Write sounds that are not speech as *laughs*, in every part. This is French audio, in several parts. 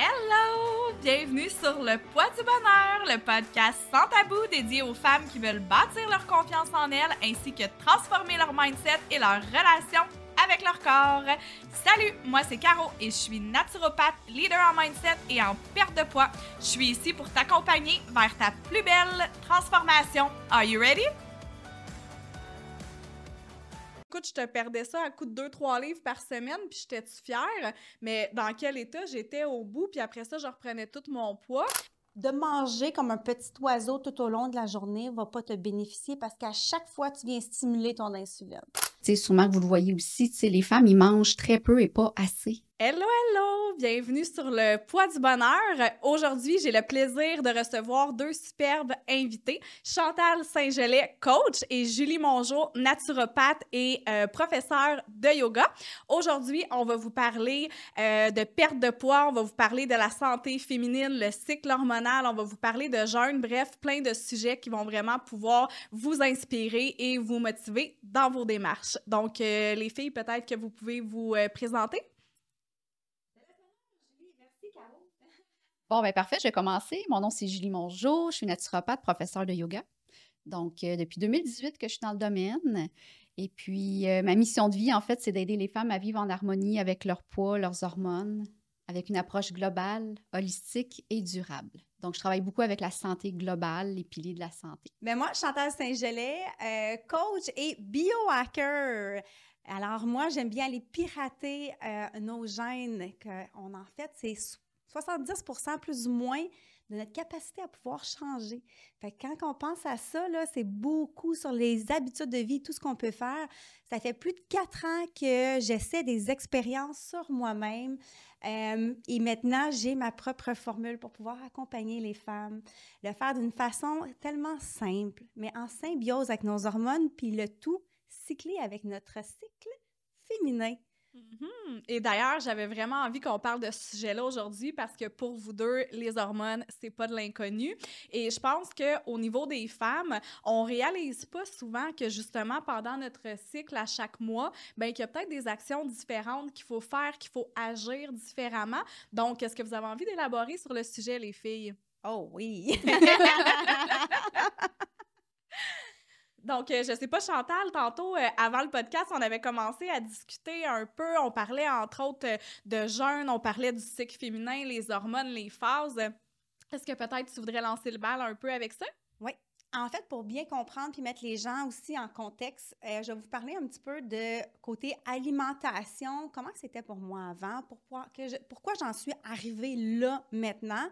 Hello! Bienvenue sur Le Poids du Bonheur, le podcast sans tabou dédié aux femmes qui veulent bâtir leur confiance en elles ainsi que transformer leur mindset et leur relation avec leur corps. Salut, moi c'est Caro et je suis naturopathe, leader en mindset et en perte de poids. Je suis ici pour t'accompagner vers ta plus belle transformation. Are you ready? Écoute, je te perdais ça à coup de 2-3 livres par semaine, puis j'étais-tu fière? Mais dans quel état j'étais au bout, puis après ça, je reprenais tout mon poids. De manger comme un petit oiseau tout au long de la journée va pas te bénéficier parce qu'à chaque fois, tu viens stimuler ton insuline. Tu sais, sûrement que vous le voyez aussi, tu sais, les femmes, ils mangent très peu et pas assez. Hello, hello! Bienvenue sur le poids du bonheur. Aujourd'hui, j'ai le plaisir de recevoir deux superbes invités. Chantal Saint-Gelais, coach, et Julie Mongeau, naturopathe et euh, professeure de yoga. Aujourd'hui, on va vous parler euh, de perte de poids, on va vous parler de la santé féminine, le cycle hormonal, on va vous parler de jeûne, bref, plein de sujets qui vont vraiment pouvoir vous inspirer et vous motiver dans vos démarches. Donc, euh, les filles, peut-être que vous pouvez vous présenter. Bon, ben parfait, je vais commencer. Mon nom, c'est Julie Mongeau. Je suis naturopathe, professeure de yoga. Donc, euh, depuis 2018 que je suis dans le domaine. Et puis, euh, ma mission de vie, en fait, c'est d'aider les femmes à vivre en harmonie avec leur poids, leurs hormones, avec une approche globale, holistique et durable. Donc, je travaille beaucoup avec la santé globale, les piliers de la santé. Mais ben, moi, Chantal Saint-Gelais, euh, coach et biohacker. Alors, moi, j'aime bien aller pirater nos gènes. Que on, en fait, c'est 70% plus ou moins de notre capacité à pouvoir changer. Quand on pense à ça, c'est beaucoup sur les habitudes de vie, tout ce qu'on peut faire. Ça fait plus de quatre ans que j'essaie des expériences sur moi-même. Euh, et maintenant, j'ai ma propre formule pour pouvoir accompagner les femmes, le faire d'une façon tellement simple, mais en symbiose avec nos hormones, puis le tout cyclé avec notre cycle féminin. Mhm. Et d'ailleurs, j'avais vraiment envie qu'on parle de ce sujet-là aujourd'hui parce que pour vous deux, les hormones, c'est pas de l'inconnu. Et je pense qu'au niveau des femmes, on réalise pas souvent que justement pendant notre cycle à chaque mois, ben qu'il y a peut-être des actions différentes qu'il faut faire, qu'il faut agir différemment. Donc, est-ce que vous avez envie d'élaborer sur le sujet, les filles? Oh oui! *laughs* *laughs* Donc, euh, je sais pas, Chantal, tantôt, euh, avant le podcast, on avait commencé à discuter un peu. On parlait, entre autres, euh, de jeûne, on parlait du cycle féminin, les hormones, les phases. Est-ce que peut-être tu voudrais lancer le bal un peu avec ça? Oui. En fait, pour bien comprendre puis mettre les gens aussi en contexte, je vais vous parler un petit peu de côté alimentation, comment c'était pour moi avant, pourquoi, pourquoi j'en suis arrivée là maintenant?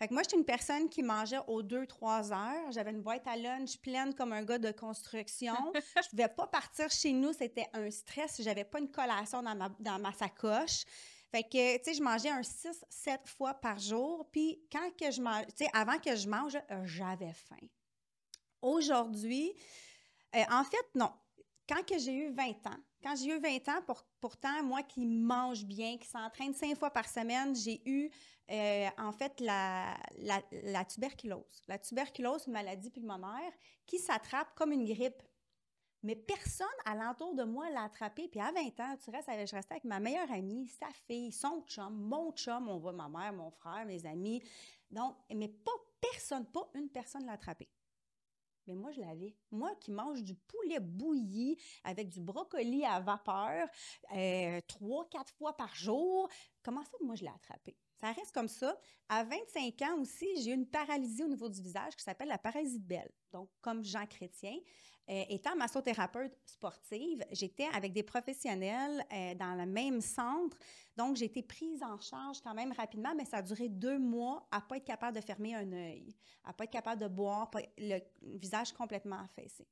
Fait que moi, j'étais une personne qui mangeait aux 2-3 heures. J'avais une boîte à lunch pleine comme un gars de construction. je pouvais pas partir chez nous. C'était un stress. J'avais pas une collation dans ma, dans ma sacoche. Fait que, tu sais, je mangeais un 6-7 fois par jour. Puis quand que je mange, tu sais, avant que je mange, euh, j'avais faim. Aujourd'hui, euh, en fait, non. Quand que j'ai eu 20 ans, quand j'ai eu 20 ans, pour, pourtant, moi qui mange bien, qui s'entraîne cinq fois par semaine, j'ai eu euh, en fait la, la, tuberculose. La tuberculose, une maladie pulmonaire qui s'attrape comme une grippe. Mais personne alentour de moi l'a attrapé. Puis à 20 ans, tu restes, je restais avec ma meilleure amie, sa fille, son chum, mon chum, on voit ma mère, mon frère, mes amis. Donc, mais pas personne, pas une personne l'a attrapé. Mais moi, je l'avais. Moi qui mange du poulet bouilli avec du brocoli à vapeur euh, trois, quatre fois par jour, comment ça, moi, je l'ai attrapé? Ça reste comme ça. À 25 ans aussi, j'ai eu une paralysie au niveau du visage qui s'appelle la paralysie de Belle. Donc, comme Jean Chrétien, euh, étant massothérapeute sportive, j'étais avec des professionnels euh, dans le même centre. Donc, j'ai été prise en charge quand même rapidement, mais ça a duré deux mois à ne pas être capable de fermer un œil, à ne pas être capable de boire, le visage complètement affaissé.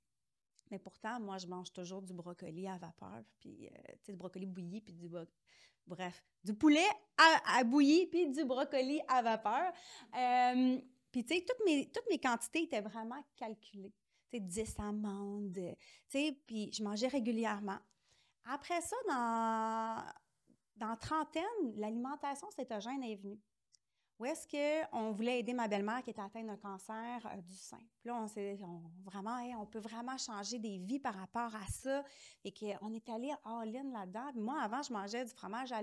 Mais pourtant, moi, je mange toujours du brocoli à vapeur, puis, euh, du brocoli bouilli, puis du, bref, du poulet à, bouillir, puis du brocoli à vapeur. puis, tu sais, toutes mes, toutes mes quantités étaient vraiment calculées sais, 10 amandes, tu sais, puis je mangeais régulièrement. Après ça, dans, dans trentaine, l'alimentation cétogène est venue. Où est-ce qu'on voulait aider ma belle-mère qui était atteinte d'un cancer euh, du sein. Puis là, on s'est vraiment, on peut vraiment changer des vies par rapport à ça. Et qu'on est allé all-in là-dedans. moi, avant, je mangeais du fromage à.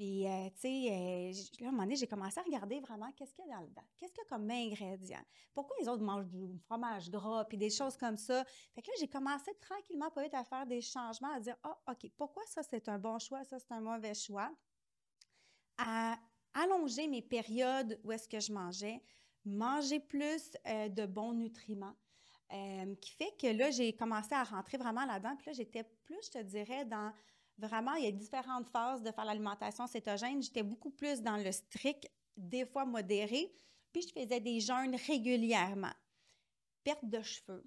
Puis, euh, tu sais, euh, à un moment donné, j'ai commencé à regarder vraiment qu'est-ce qu'il y a dans le dedans. Qu'est-ce qu'il y a comme ingrédients? Pourquoi les autres mangent du fromage gras, puis des choses comme ça? Fait que là, j'ai commencé tranquillement, pas vite, à faire des changements, à dire, ah, OK, pourquoi ça, c'est un bon choix, ça, c'est un mauvais choix? Allonger mes périodes où est-ce que je mangeais, manger plus euh, de bons nutriments. euh, qui fait que là, j'ai commencé à rentrer vraiment là-dedans. Puis là, j'étais plus, je te dirais, dans vraiment, il y a différentes phases de faire l'alimentation cétogène. J'étais beaucoup plus dans le strict, des fois modéré. Puis je faisais des jeûnes régulièrement. Perte de cheveux,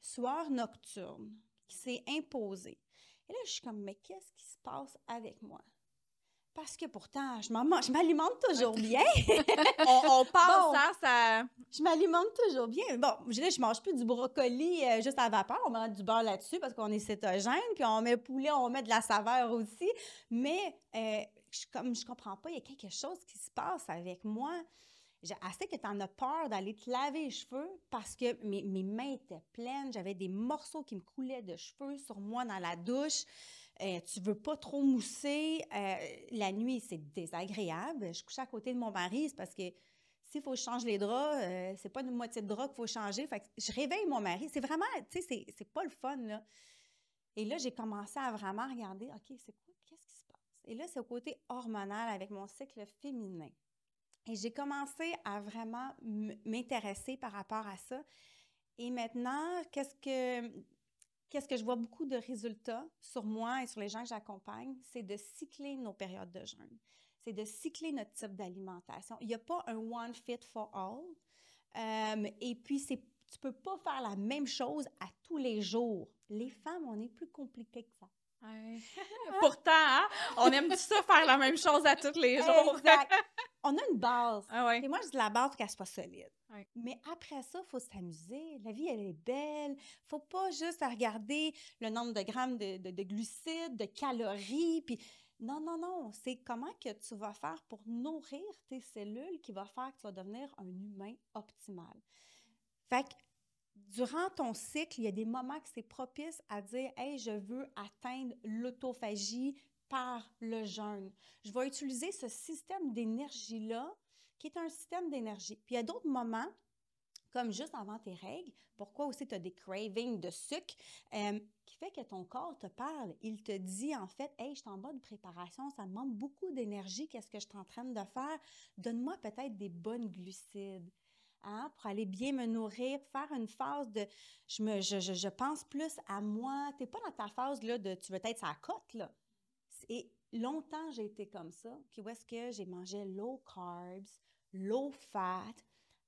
soir nocturne, qui s'est imposé. Et là, je suis comme, mais qu'est-ce qui se passe avec moi? Parce que pourtant, je m'alimente toujours *laughs* bien. On, on Bon. hein, ça... Je m'alimente toujours bien. Bon, je dis, je mange plus du brocoli euh, juste à vapeur. On met du beurre là-dessus parce qu'on est cétogène. Puis on met poulet, on met de la saveur aussi. Mais euh, je, comme je comprends pas, il y a quelque chose qui se passe avec moi. J'ai assez que tu en as peur d'aller te laver les cheveux parce que mes, mes mains étaient pleines. J'avais des morceaux qui me coulaient de cheveux sur moi dans la douche. Euh, tu veux pas trop mousser. Euh, la nuit, c'est désagréable. Je couchais à côté de mon mari, c'est parce que s'il faut que je change les draps, euh, c'est pas une moitié de drap qu'il faut changer. Fait que je réveille mon mari. C'est vraiment, tu sais, c'est, pas le fun, là. Et là, j'ai commencé à vraiment regarder, OK, c'est quoi, qu'est-ce qui se passe? Et là, c'est au côté hormonal avec mon cycle féminin. Et j'ai commencé à vraiment m'intéresser par rapport à ça. Et maintenant, qu'est-ce que, qu'est-ce que je vois beaucoup de résultats sur moi et sur les gens que j'accompagne, c'est de cycler nos périodes de jeûne. C'est de cycler notre type d'alimentation. Il n'y a pas un one fit for all. Euh, et puis, c'est, tu peux pas faire la même chose à tous les jours. Les femmes, on est plus compliqué que ça. Ouais. *laughs* Pourtant, hein, on aime ça faire la même chose à tous les jours. Exact. *laughs* On a une base. Ah ouais. Et moi, je dis la base pour qu'elle soit solide. Ouais. Mais après ça, il faut s'amuser. La vie, elle est belle. faut pas juste regarder le nombre de grammes de, de- de glucides, de calories. Puis non, non, non. C'est comment que tu vas faire pour nourrir tes cellules qui va faire que tu vas devenir un humain optimal. Fait que durant ton cycle, il y a des moments que c'est propice à dire Hey, je veux atteindre l'autophagie par le jeûne. Je vais utiliser ce système d'énergie-là, qui est un système d'énergie. Puis il y a d'autres moments, comme juste avant tes règles, pourquoi aussi tu as des cravings de sucre, euh, qui fait que ton corps te parle. Il te dit en fait Hey, je suis en mode préparation, ça me manque beaucoup d'énergie, qu'est-ce que je suis en train de faire? Donne-moi peut-être des bonnes glucides hein, pour aller bien me nourrir, faire une phase de je, me, je, je, je pense plus à moi. Tu n'es pas dans ta phase là, de tu veux être sa cote. Là. Et longtemps, j'ai été comme ça. Puis où est-ce que j'ai mangé low carbs, low fat,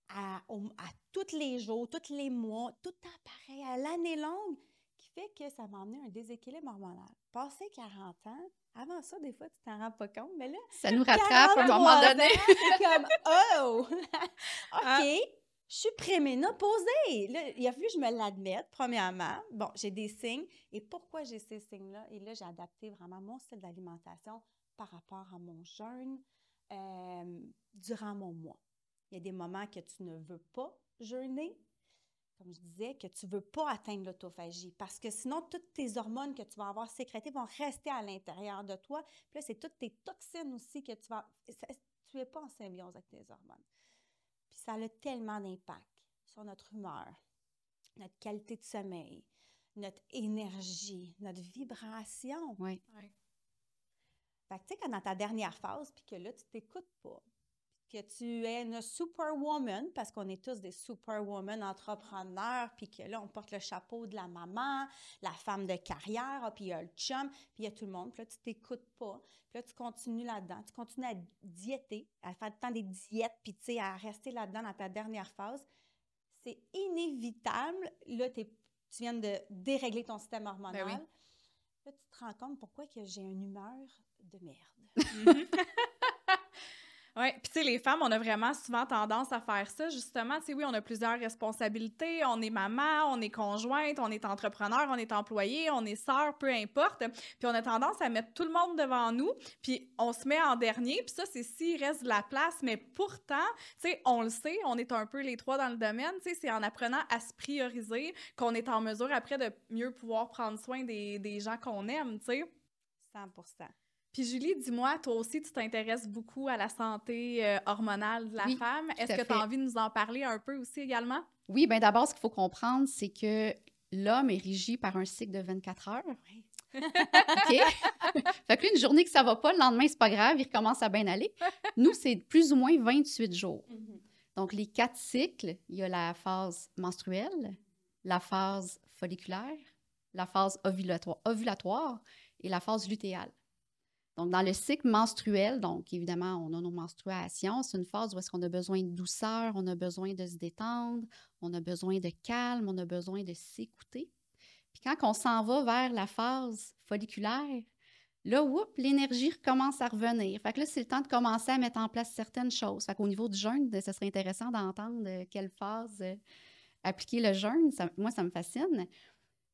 à, à tous les jours, tous les mois, tout le temps pareil, à l'année longue, fait que ça m'a amené un déséquilibre hormonal. Passé 40 ans, avant ça, des fois, tu t'en rends pas compte, mais là, Ça nous rattrape à un moment 43 donné. comme *laughs* oh Ah. ok je suis préménopausée là il a fallu que je me l'admette premièrement bon j'ai des signes et pourquoi j'ai ces signes là et là j'ai adapté vraiment mon style d'alimentation par rapport à mon jeûne euh, durant mon mois il y a des moments que tu ne veux pas jeûner comme je disais, que tu ne veux pas atteindre l'autophagie parce que sinon, toutes tes hormones que tu vas avoir sécrétées vont rester à l'intérieur de toi. Puis là, c'est toutes tes toxines aussi que tu vas. ça- tu n'es pas en symbiose avec tes hormones. Puis ça a tellement d'impact sur notre humeur, notre qualité de sommeil, notre énergie, notre vibration. Oui. Fait que tu sais, quand dans ta dernière phase, puis que là, tu t'écoutes pas, que tu es une superwoman, parce qu'on est tous des superwoman entrepreneurs, puis que là, on porte le chapeau de la maman, la femme de carrière, ah, puis il y a le chum, puis il y a tout le monde, puis là, tu t'écoutes pas, puis là, tu continues là-dedans, tu continues à diéter, à faire le temps des diètes, puis tu sais, à rester là-dedans dans ta dernière phase. C'est inévitable, là, tu viens de dérégler ton système hormonal. Ben oui. Là, tu te rends compte pourquoi que j'ai une humeur de merde. *laughs* Oui, puis tu sais, les femmes, on a vraiment souvent tendance à faire ça, justement. Tu sais, oui, on a plusieurs responsabilités. On est maman, on est conjointe, on est entrepreneur, on est employé, on est sœur, peu importe. Puis on a tendance à mettre tout le monde devant nous, puis on se met en dernier. Puis ça, c'est s'il reste de la place. Mais pourtant, tu sais, on le sait, on est un peu les trois dans le domaine. Tu sais, c'est en apprenant à se prioriser qu'on est en mesure après de mieux pouvoir prendre soin des, des gens qu'on aime, tu sais. 100 Puis Julie, dis-moi, toi aussi, tu t'intéresses beaucoup à la santé euh, hormonale de la Oui, femme. Est-ce que tu as envie de nous en parler un peu aussi également? Oui, bien d'abord, ce qu'il faut comprendre, c'est que l'homme est régi par un cycle de 24 heures. *laughs* OK? *laughs* fait que là, une journée que ça va pas, le lendemain, c'est pas grave, il recommence à bien aller. *laughs* Nous, c'est plus ou moins 28 jours. Donc, les quatre cycles, il y a la phase menstruelle, la phase folliculaire, la phase ovulatoire, ovulatoire et la phase lutéale. Donc, dans le cycle menstruel, donc évidemment, on a nos menstruations. C'est une phase où est-ce qu'on a besoin de douceur, on a besoin de se détendre, on a besoin de calme, on a besoin de s'écouter. Puis quand on s'en va vers la phase folliculaire, là, oups, l'énergie recommence à revenir. Fait que là, c'est le temps de commencer à mettre en place certaines choses. Fait qu'au niveau du jeûne, ce serait intéressant d'entendre euh, quelle phase euh, appliquer le jeûne. Moi, ça me fascine.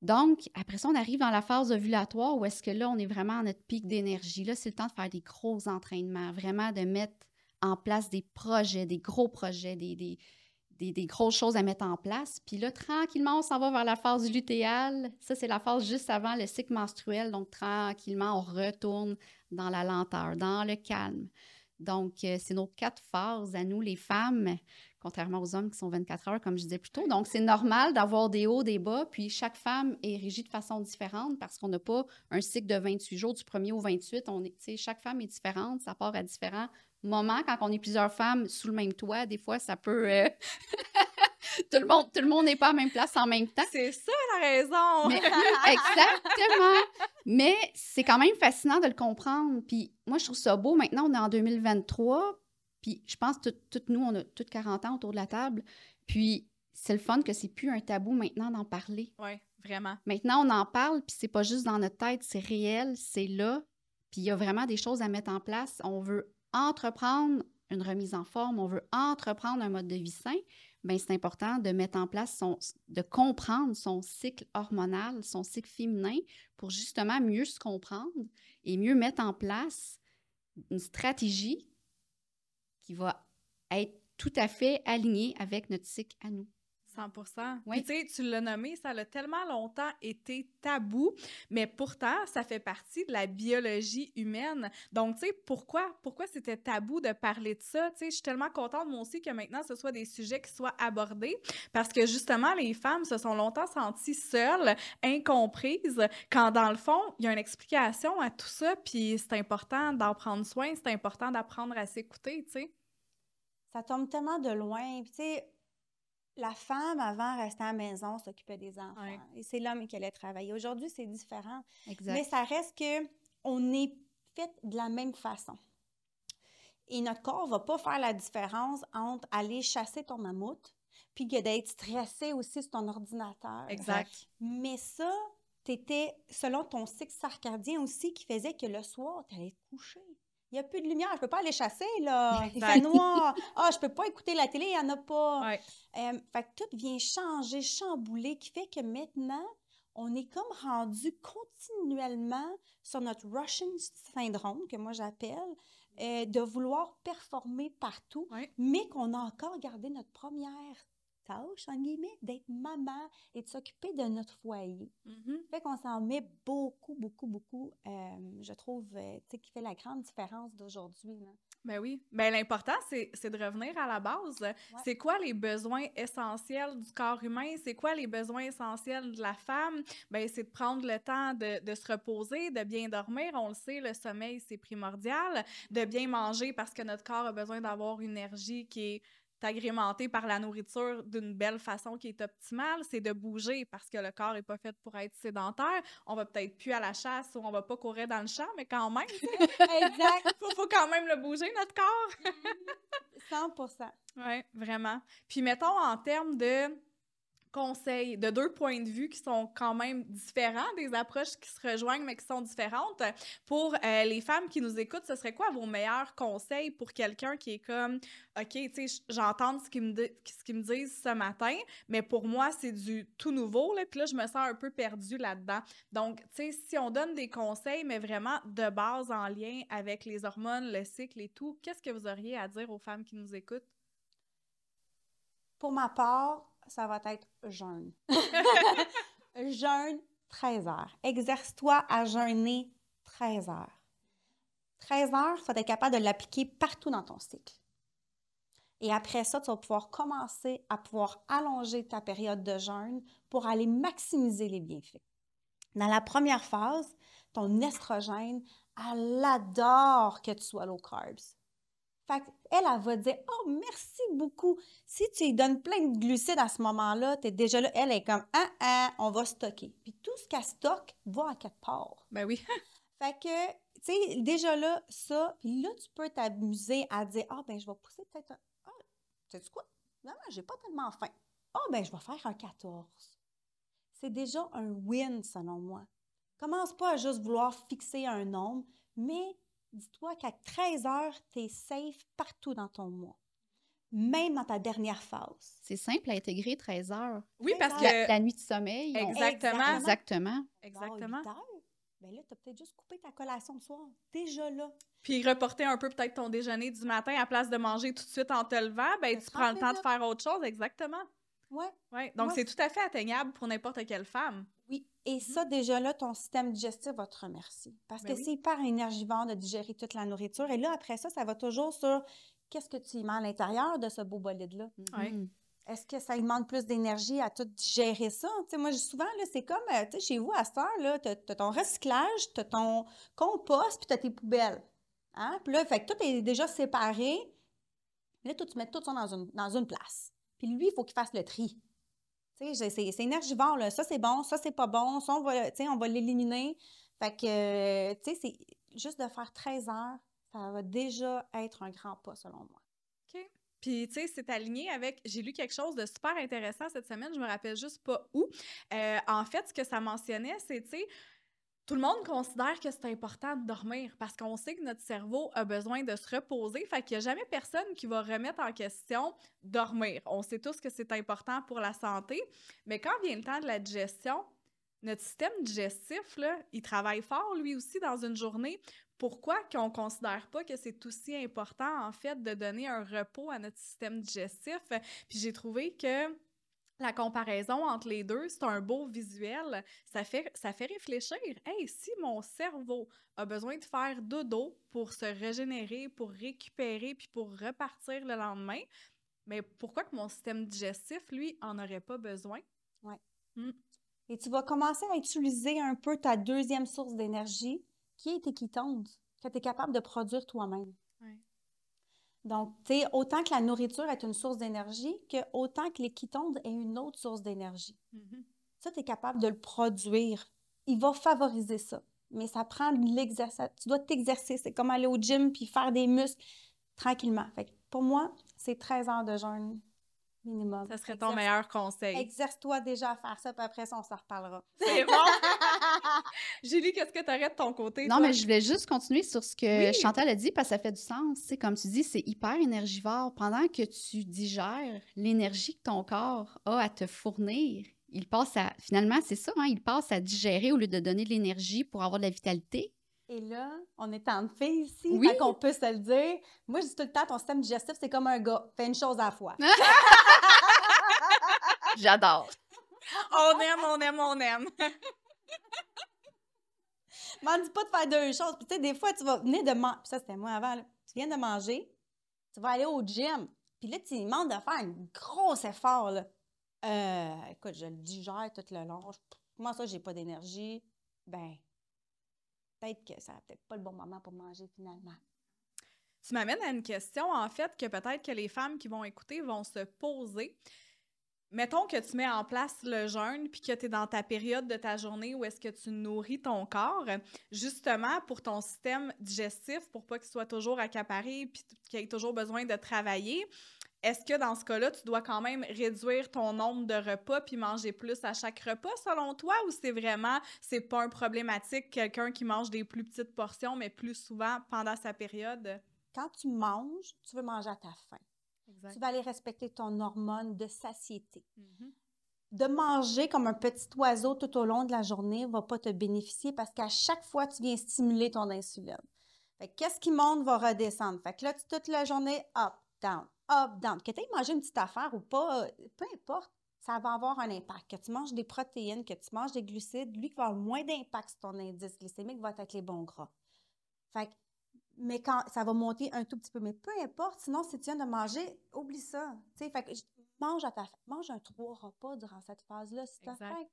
Donc, après ça, on arrive dans la phase ovulatoire où est-ce que là, on est vraiment à notre pic d'énergie. Là, c'est le temps de faire des gros entraînements, vraiment de mettre en place des projets, des gros projets, des, des, grosses choses à mettre en place. Puis là, tranquillement, on s'en va vers la phase lutéale. Ça, c'est la phase juste avant le cycle menstruel. Donc, tranquillement, on retourne dans la lenteur, dans le calme. Donc, euh, c'est nos quatre phases à nous, les femmes, contrairement aux hommes qui sont 24 heures, comme je disais plus tôt. Donc, c'est normal d'avoir des hauts, des bas. Puis, chaque femme est régie de façon différente parce qu'on n'a pas un cycle de 28 jours du 1er au 28. On est, chaque femme est différente. Ça part à différents moments. Quand on est plusieurs femmes sous le même toit, des fois, ça peut... euh, *laughs* tout le monde tout le monde n'est pas à la même place en même temps. C'est ça la raison! Mais- *laughs* exactement. Mais c'est quand même fascinant de le comprendre. Puis moi, je trouve ça beau. Maintenant, on est en 2023. Puis je pense que tout- toutes nous, on a toutes 40 ans autour de la table. Puis c'est le fun que c'est plus un tabou maintenant d'en parler. Oui, vraiment. Maintenant, on en parle, puis c'est pas juste dans notre tête, c'est réel, c'est là. Puis il y a vraiment des choses à mettre en place. On veut entreprendre une remise en forme, on veut entreprendre un mode de vie sain. Bien, c'est important de mettre en place son, de comprendre son cycle hormonal, son cycle féminin, pour justement mieux se comprendre et mieux mettre en place une stratégie qui va être tout à fait alignée avec notre cycle à nous. 100 Oui. Puis, tu sais, tu l'as nommé, ça a tellement longtemps été tabou, mais pourtant, ça fait partie de la biologie humaine. Donc, tu sais, pourquoi, pourquoi c'était tabou de parler de ça? Tu sais, je suis tellement contente, moi aussi, que maintenant, ce soit des sujets qui soient abordés parce que, justement, les femmes se sont longtemps senties seules, incomprises, quand, dans le fond, il y a une explication à tout ça, puis c'est important d'en prendre soin, c'est important d'apprendre à s'écouter, tu sais. Ça tombe tellement de loin. Puis, tu sais, la femme, avant, restait à la maison, s'occupait des enfants. Ouais. Et c'est l'homme qui allait travailler. Aujourd'hui, c'est différent. Exact. Mais ça reste que on est fait de la même façon. Et notre corps va pas faire la différence entre aller chasser ton mammouth puis que d'être stressé aussi sur ton ordinateur. Exact. Mais ça, t'étais selon ton cycle circadien aussi qui faisait que le soir, tu allais te coucher. Il n'y a plus de lumière, je peux pas aller chasser, là. *laughs* Il fait Exact. noir. Ah, je peux pas écouter la télé, il n'y en a pas. Ouais. Euh, fait que tout vient changer, chambouler, qui fait que maintenant, on est comme rendu continuellement sur notre Russian syndrome, que moi j'appelle, euh, de vouloir performer partout, Ouais. mais qu'on a encore gardé notre première tâche, en guillemets, d'être maman et de s'occuper de notre foyer. Mhm. Fait qu'on s'en met beaucoup, beaucoup, beaucoup, euh, je trouve, euh, tu sais, qui fait la grande différence d'aujourd'hui. Ben oui. Ben l'important, c'est c'est de revenir à la base. C'est quoi les besoins essentiels du corps humain? C'est quoi les besoins essentiels de la femme? Ben c'est de prendre le temps de, de se reposer, de bien dormir. On le sait, le sommeil, c'est primordial. De bien manger parce que notre corps a besoin d'avoir une énergie qui est agrémentée par la nourriture d'une belle façon qui est optimale, c'est de bouger parce que le corps n'est pas fait pour être sédentaire. On va peut-être plus à la chasse ou on va pas courir dans le champ, mais quand même, *laughs* Exact, faut, faut quand même le bouger, notre corps. 100 Oui, vraiment. Puis mettons en termes de conseils, de deux points de vue qui sont quand même différents, des approches qui se rejoignent mais qui sont différentes. Pour euh, les femmes qui nous écoutent, ce serait quoi vos meilleurs conseils pour quelqu'un qui est comme, OK, tu sais, j'entends ce qu'ils me, me disent ce matin, mais pour moi, c'est du tout nouveau, là, puis là, je me sens un peu perdue là-dedans. Donc, tu sais, si on donne des conseils, mais vraiment de base en lien avec les hormones, le cycle et tout, qu'est-ce que vous auriez à dire aux femmes qui nous écoutent? Pour ma part, ça va être jeûne. *laughs* jeûne 13 heures. Exerce-toi à jeûner 13 heures. 13 heures, il faut être capable de l'appliquer partout dans ton cycle. Et après ça, tu vas pouvoir commencer à pouvoir allonger ta période de jeûne pour aller maximiser les bienfaits. Dans la première phase, ton estrogène, elle adore que tu sois low carbs. Fait elle, elle va dire Oh, merci beaucoup. Si tu lui donnes plein de glucides à ce moment-là, tu es déjà là. Elle est comme Ah, ah, on va stocker. Puis tout ce qu'elle stocke va à quelque part. Ben oui. *laughs* fait que, tu sais, déjà là, ça. Puis là, tu peux t'amuser à dire Ah, ben, je vais pousser peut-être un. Ah, tu sais quoi? Non, j'ai pas tellement faim. Ah, ben, je vais faire un 14. C'est déjà un win, selon moi. Commence pas à juste vouloir fixer un nombre, mais dis-toi qu'à 13 heures, tu es safe partout dans ton mois, même dans ta dernière phase. C'est simple à intégrer 13 heures. Oui, parce que. La, la nuit de sommeil. on- Exactement. Exactement. Bon, Exactement. heures, ben là, tu as peut-être juste coupé ta collation de soir. Déjà là. Puis reporter un peu peut-être ton déjeuner du matin à place de manger tout de suite en te levant, ben Ça tu prends le temps de faire autre chose, exactement. Ouais. Ouais. Donc c'est tout à fait atteignable pour n'importe quelle femme. Oui. Et ça, déjà là, ton système digestif va te remercier. Parce Ben que oui. c'est hyper énergivore de digérer toute la nourriture. Et là, après ça, ça va toujours sur qu'est-ce que tu y mets à l'intérieur de ce beau bolide-là. Ouais. Mhm. Est-ce que ça lui demande plus d'énergie à tout digérer ça? Tu sais, moi, souvent, là, c'est comme, euh, tu sais, chez vous, à cette heure, là, t'as as ton recyclage, t'as ton compost, puis t'as tes poubelles. Hein? Puis là, fait que tout est déjà séparé. Là, toi, tu mets tout ça dans une, dans une place. Puis lui, il faut qu'il fasse le tri. C'est énergivore, là. Ça, c'est bon, ça, c'est pas bon. Ça, on va, on va l'éliminer. Fait que, euh, tu sais, c'est juste de faire 13 heures, ça va déjà être un grand pas, selon moi. Puis, tu sais, c'est aligné avec. J'ai lu quelque chose de super intéressant cette semaine, je me rappelle juste pas où. Euh, en fait, ce que ça mentionnait, c'est, tu sais, tout le monde considère que c'est important de dormir parce qu'on sait que notre cerveau a besoin de se reposer. Fait qu'il n'y a jamais personne qui va remettre en question dormir. On sait tous que c'est important pour la santé, mais quand vient le temps de la digestion, notre système digestif, là, il travaille fort lui aussi dans une journée. Pourquoi qu'on considère pas que c'est aussi important, en fait, de donner un repos à notre système digestif? Puis j'ai trouvé que la comparaison entre les deux, c'est un beau visuel. Ça fait, ça fait réfléchir. Hey, si mon cerveau a besoin de faire dodo pour se régénérer, pour récupérer, puis pour repartir le lendemain, mais pourquoi que mon système digestif, lui, en aurait pas besoin? Et tu vas commencer à utiliser un peu ta deuxième source d'énergie, qui est tes ketones, que tu es capable de produire toi-même. Ouais. Donc, tu sais, autant que la nourriture est une source d'énergie, que autant que les ketones est une autre source d'énergie. Mhm. Ça, tu es capable de le produire. Il va favoriser ça. Mais ça prend de l'exercice. Tu dois t'exercer. C'est comme aller au gym puis faire des muscles tranquillement. Fait que pour moi, c'est 13 heures de jeûne minimum. Ça serait ton Exerce- meilleur conseil. Exerce-toi déjà à faire ça, puis après ça, on s'en reparlera. C'est bon! *laughs* Julie, qu'est-ce que tu aurais de ton côté? Non, toi? mais je voulais juste continuer sur ce que Oui. Chantal a dit parce que ça fait du sens. Sais, comme tu dis, c'est hyper énergivore. Pendant que tu digères l'énergie que ton corps a à te fournir, il passe à. Finalement, c'est ça, hein, il passe à digérer au lieu de donner de l'énergie pour avoir de la vitalité. Et là, on est en filles ici, Oui. fait qu'on peut se le dire. Moi, je dis tout le temps, ton système digestif, c'est comme un gars. Fais une chose à la fois. *laughs* J'adore. On aime, on aime, on aime. *laughs* M'en dis pas de faire deux choses. Puis, tu sais, des fois, tu vas venir de manger. Ça, c'était moi avant. là. Tu viens de manger, tu vas aller au gym. Puis là, tu lui demandes de faire un gros effort. Là. Euh, écoute, je le digère tout le long. Je- Comment ça, j'ai pas d'énergie? Ben, peut-être que ça peut-être pas le bon moment pour manger finalement. Tu m'amènes à une question, en fait, que peut-être que les femmes qui vont écouter vont se poser. Mettons que tu mets en place le jeûne puis que tu es dans ta période de ta journée où est-ce que tu nourris ton corps, justement pour ton système digestif, pour pas qu'il soit toujours accaparé puis qu'il ait toujours besoin de travailler. Est-ce que dans ce cas-là, tu dois quand même réduire ton nombre de repas puis manger plus à chaque repas selon toi ou c'est vraiment, c'est pas un problématique, quelqu'un qui mange des plus petites portions mais plus souvent pendant sa période? Quand tu manges, tu veux manger à ta faim. Exact. Tu vas aller respecter ton hormone de satiété. Mhm. de manger comme un petit oiseau tout au long de la journée va pas te bénéficier parce qu'à chaque fois, tu viens stimuler ton insuline. Fait que qu'est-ce qui monte va redescendre. Fait que là, tu- toute la journée, up, down, up, down. Que tu aies mangé une petite affaire ou pas, euh, peu importe, ça va avoir un impact. Que tu manges des protéines, que tu manges des glucides, lui qui va avoir moins d'impact sur ton indice glycémique va être avec les bons gras. Fait que mais quand ça va monter un tout petit peu. Mais peu importe, sinon, si tu viens de manger, oublie ça. Tu sais, fait que mange à ta. Mange un trois repas durant cette phase-là, si faim.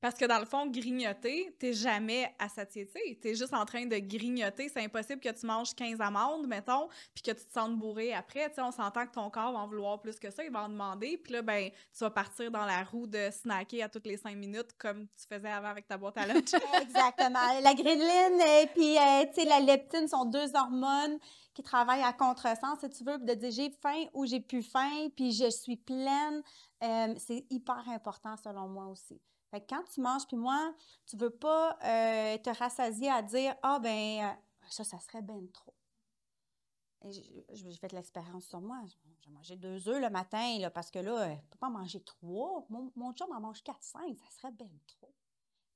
Parce que dans le fond, grignoter, t'es jamais à satiété. T'es juste en train de grignoter. C'est impossible que tu manges 15 amandes, mettons, puis que tu te sentes bourré après. Tu sais, on s'entend que ton corps va en vouloir plus que ça, il va en demander. Puis là, ben, tu vas partir dans la roue de snacker à toutes les 5 minutes, comme tu faisais avant avec ta boîte à lunch. *laughs* Exactement. La gréline et puis euh, la leptine sont deux hormones qui travaillent à contresens, si tu veux, de dire j'ai faim ou j'ai plus faim, puis je suis pleine. Euh, c'est hyper important selon moi aussi. Fait que quand tu manges, puis moi, tu veux pas euh, te rassasier à dire ah ben euh, ça, ça serait ben trop. J'ai fait l'expérience sur moi. J'ai mangé deux œufs le matin là, parce que là, euh, je peux pas manger trois. Mon, mon chum en mange quatre, cinq, ça serait ben trop.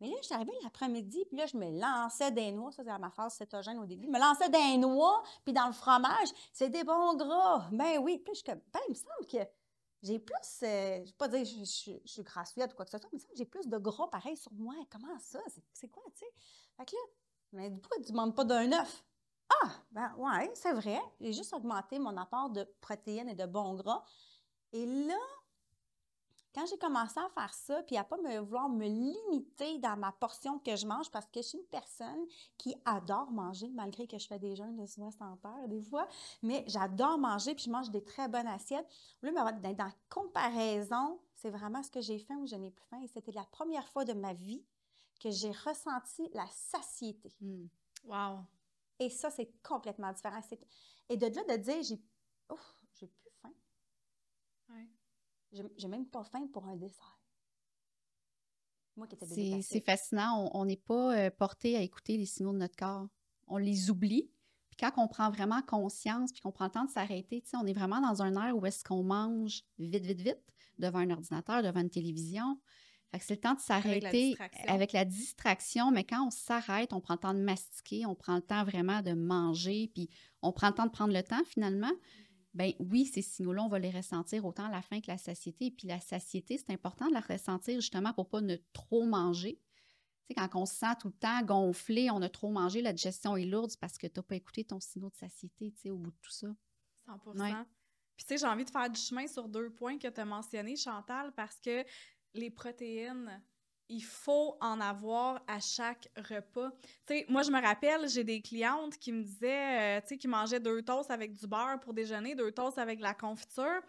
Mais là, je suis arrivée l'après-midi, puis là, je me lançais des noix. Ça, c'est ma phase cétogène au début. Je me lançais des noix, puis dans le fromage, c'est des bons gras. Ben oui. Puis je comme, ben, il me semble que j'ai plus, euh, je ne vais pas dire je, je- je suis grassouillette ou quoi que ce soit, mais j'ai plus de gras pareil sur moi. Comment ça? C'est- quoi, tu sais? Fait que là, mais pourquoi tu ne demandes pas d'un œuf? Ah, ben ouais, c'est vrai. J'ai juste augmenté mon apport de protéines et de bons gras. Et là, quand j'ai commencé à faire ça, puis à pas me vouloir me limiter dans ma portion que je mange, parce que je suis une personne qui adore manger, malgré que je fais des jeûnes de souvent sans peur des fois, mais j'adore manger, puis je mange des très bonnes assiettes. Au lieu de dans, comparaison, c'est vraiment ce que j'ai faim ou je n'ai plus faim. Et c'était la première fois de ma vie que j'ai ressenti la satiété. Hmm. wow. Et ça, c'est complètement différent. Et de là, de dire, j'ai. J'ai j'ai même pas faim pour un dessert. Moi qui étais C'est fascinant. On- On n'est pas euh, porté à écouter les signaux de notre corps. On les oublie. Puis quand on prend vraiment conscience, puis qu'on prend le temps de s'arrêter, tu sais, on est vraiment dans un air où est-ce qu'on mange vite, vite, vite, devant un ordinateur, devant une télévision. Fait que c'est le temps de s'arrêter distraction. avec la distraction, mais quand on s'arrête, on prend le temps de mastiquer, on prend le temps vraiment de manger, puis on prend le temps de prendre le temps finalement. Ben oui, ces signaux-là, on va les ressentir autant la faim que la satiété. Puis la satiété, c'est important de la ressentir justement pour pas ne trop manger. Tu sais, quand on se sent tout le temps gonflé, on a trop mangé, la digestion est lourde, parce que tu n'as pas écouté ton signal de satiété, tu sais, au bout de tout ça. 100 Ouais. Puis, tu sais, j'ai envie de faire du chemin sur deux points que tu as mentionnés, Chantal, parce que les protéines, il faut en avoir à chaque repas. Tu sais, moi, je me rappelle, j'ai des clientes qui me disaient, euh, tu sais, qui mangeaient deux toasts avec du beurre pour déjeuner, deux toasts avec de la confiture.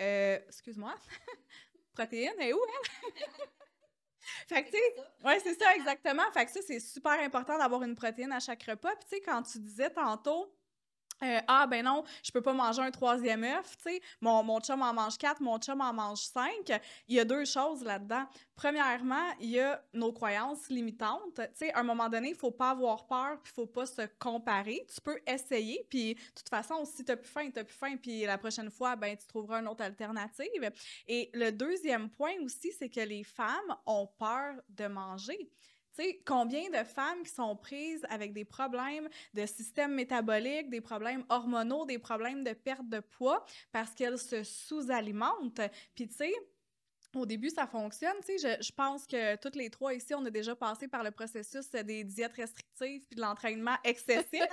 Euh, excuse-moi. *laughs* Protéines, et où, elle? *laughs* fait que, tu sais, c'est ça, exactement. Fait que ça, c'est super important d'avoir une protéine à chaque repas. Puis, tu sais, quand tu disais tantôt, euh, ah, ben non, je peux pas manger un troisième œuf, tu sais. Mon, mon chum en mange quatre, mon chum en mange cinq. Il y a deux choses là-dedans. Premièrement, il y a nos croyances limitantes. Tu sais, à un moment donné, il faut pas avoir peur, puis faut pas se comparer. Tu peux essayer, puis de toute façon, si t'as plus faim, t'as plus faim, puis la prochaine fois, ben tu trouveras une autre alternative. Et le deuxième point aussi, c'est que les femmes ont peur de manger. Tu sais, combien de femmes qui sont prises avec des problèmes de système métabolique, des problèmes hormonaux, des problèmes de perte de poids parce qu'elles se sous-alimentent? Puis tu sais, au début, ça fonctionne. Tu sais, je, je pense que toutes les trois ici, on a déjà passé par le processus des diètes restrictives puis de l'entraînement *laughs* excessif.